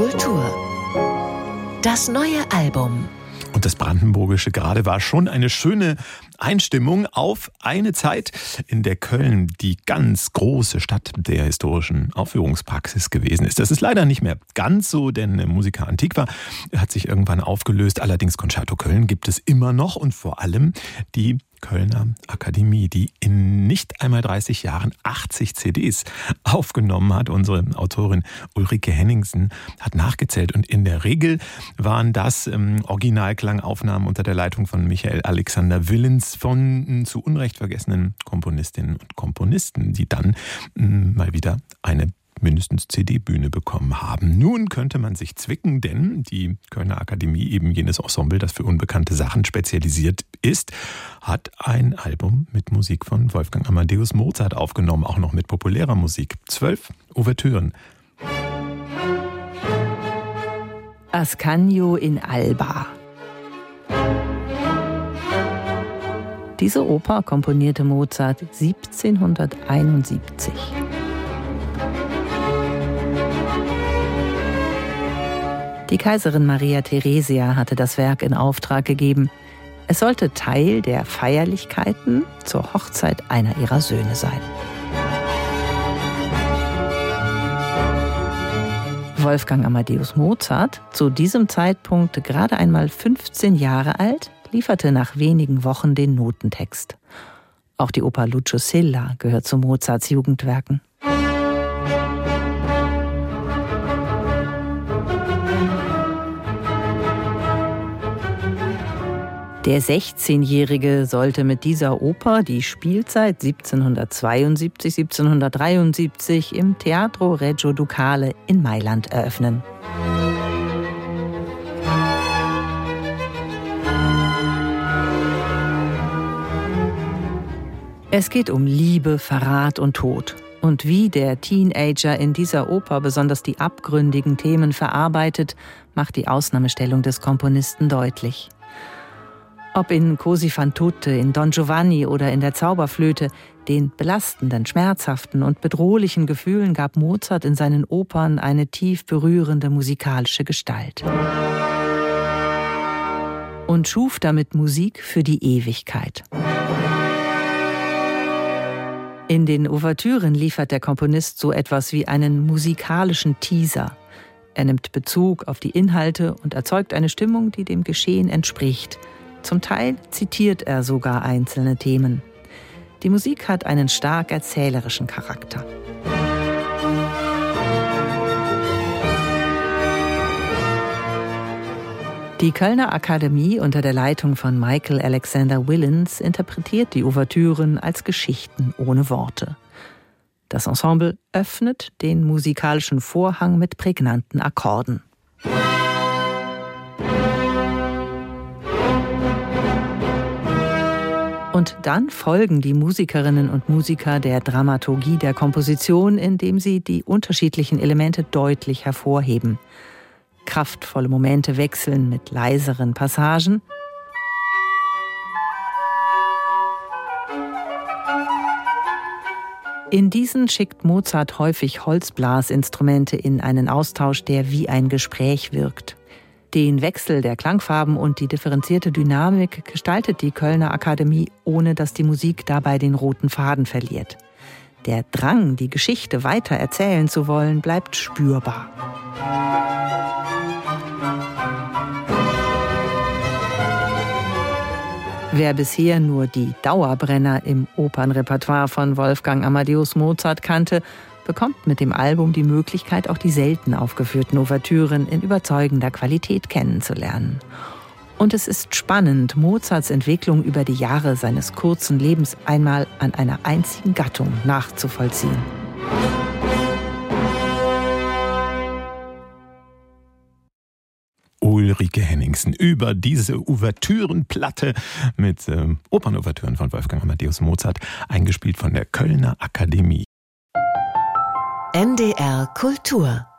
Kultur. Das neue Album. Und das Brandenburgische gerade war schon eine schöne Einstimmung auf eine Zeit, in der Köln die ganz große Stadt der historischen Aufführungspraxis gewesen ist. Das ist leider nicht mehr ganz so, denn Musica Antiqua hat sich irgendwann aufgelöst. Allerdings Concerto Köln gibt es immer noch und vor allem die Kölner Akademie, die in nicht einmal 30 Jahren 80 CDs aufgenommen hat. Unsere Autorin Ulrike Henningsen hat nachgezählt und in der Regel waren das ähm, Originalklangaufnahmen unter der Leitung von Michael Alexander Willens von zu Unrecht vergessenen Komponistinnen und Komponisten, die dann ähm, mal wieder eine mindestens CD-Bühne bekommen haben. Nun könnte man sich zwicken, denn die Kölner Akademie, eben jenes Ensemble, das für unbekannte Sachen spezialisiert ist, hat ein Album mit Musik von Wolfgang Amadeus Mozart aufgenommen, auch noch mit populärer Musik. Zwölf Ouvertüren. Ascanio in Alba. Diese Oper komponierte Mozart 1771. Die Kaiserin Maria Theresia hatte das Werk in Auftrag gegeben. Es sollte Teil der Feierlichkeiten zur Hochzeit einer ihrer Söhne sein. Wolfgang Amadeus Mozart, zu diesem Zeitpunkt gerade einmal 15 Jahre alt, lieferte nach wenigen Wochen den Notentext. Auch die Oper Lucio Silla gehört zu Mozarts Jugendwerken. Der 16-Jährige sollte mit dieser Oper die Spielzeit 1772, 1773 im Teatro Reggio Ducale in Mailand eröffnen. Es geht um Liebe, Verrat und Tod. Und wie der Teenager in dieser Oper besonders die abgründigen Themen verarbeitet, macht die Ausnahmestellung des Komponisten deutlich. Ob in Cosi fan tutte, in Don Giovanni oder in der Zauberflöte, den belastenden, schmerzhaften und bedrohlichen Gefühlen gab Mozart in seinen Opern eine tief berührende musikalische Gestalt. Und schuf damit Musik für die Ewigkeit. In den Ouvertüren liefert der Komponist so etwas wie einen musikalischen Teaser. Er nimmt Bezug auf die Inhalte und erzeugt eine Stimmung, die dem Geschehen entspricht – zum Teil zitiert er sogar einzelne Themen. Die Musik hat einen stark erzählerischen Charakter. Die Kölner Akademie unter der Leitung von Michael Alexander Willens interpretiert die Ouvertüren als Geschichten ohne Worte. Das Ensemble öffnet den musikalischen Vorhang mit prägnanten Akkorden. Und dann folgen die Musikerinnen und Musiker der Dramaturgie der Komposition, indem sie die unterschiedlichen Elemente deutlich hervorheben. Kraftvolle Momente wechseln mit leiseren Passagen. In diesen schickt Mozart häufig Holzblasinstrumente in einen Austausch, der wie ein Gespräch wirkt. Den Wechsel der Klangfarben und die differenzierte Dynamik gestaltet die Kölner Akademie, ohne dass die Musik dabei den roten Faden verliert. Der Drang, die Geschichte weiter erzählen zu wollen, bleibt spürbar. Wer bisher nur die Dauerbrenner im Opernrepertoire von Wolfgang Amadeus Mozart kannte, bekommt mit dem Album die Möglichkeit, auch die selten aufgeführten Ouvertüren in überzeugender Qualität kennenzulernen. Und es ist spannend, Mozarts Entwicklung über die Jahre seines kurzen Lebens einmal an einer einzigen Gattung nachzuvollziehen. Ulrike Henningsen über diese Ouvertürenplatte mit äh, Opernouvertüren von Wolfgang Amadeus Mozart, eingespielt von der Kölner Akademie. NDR Kultur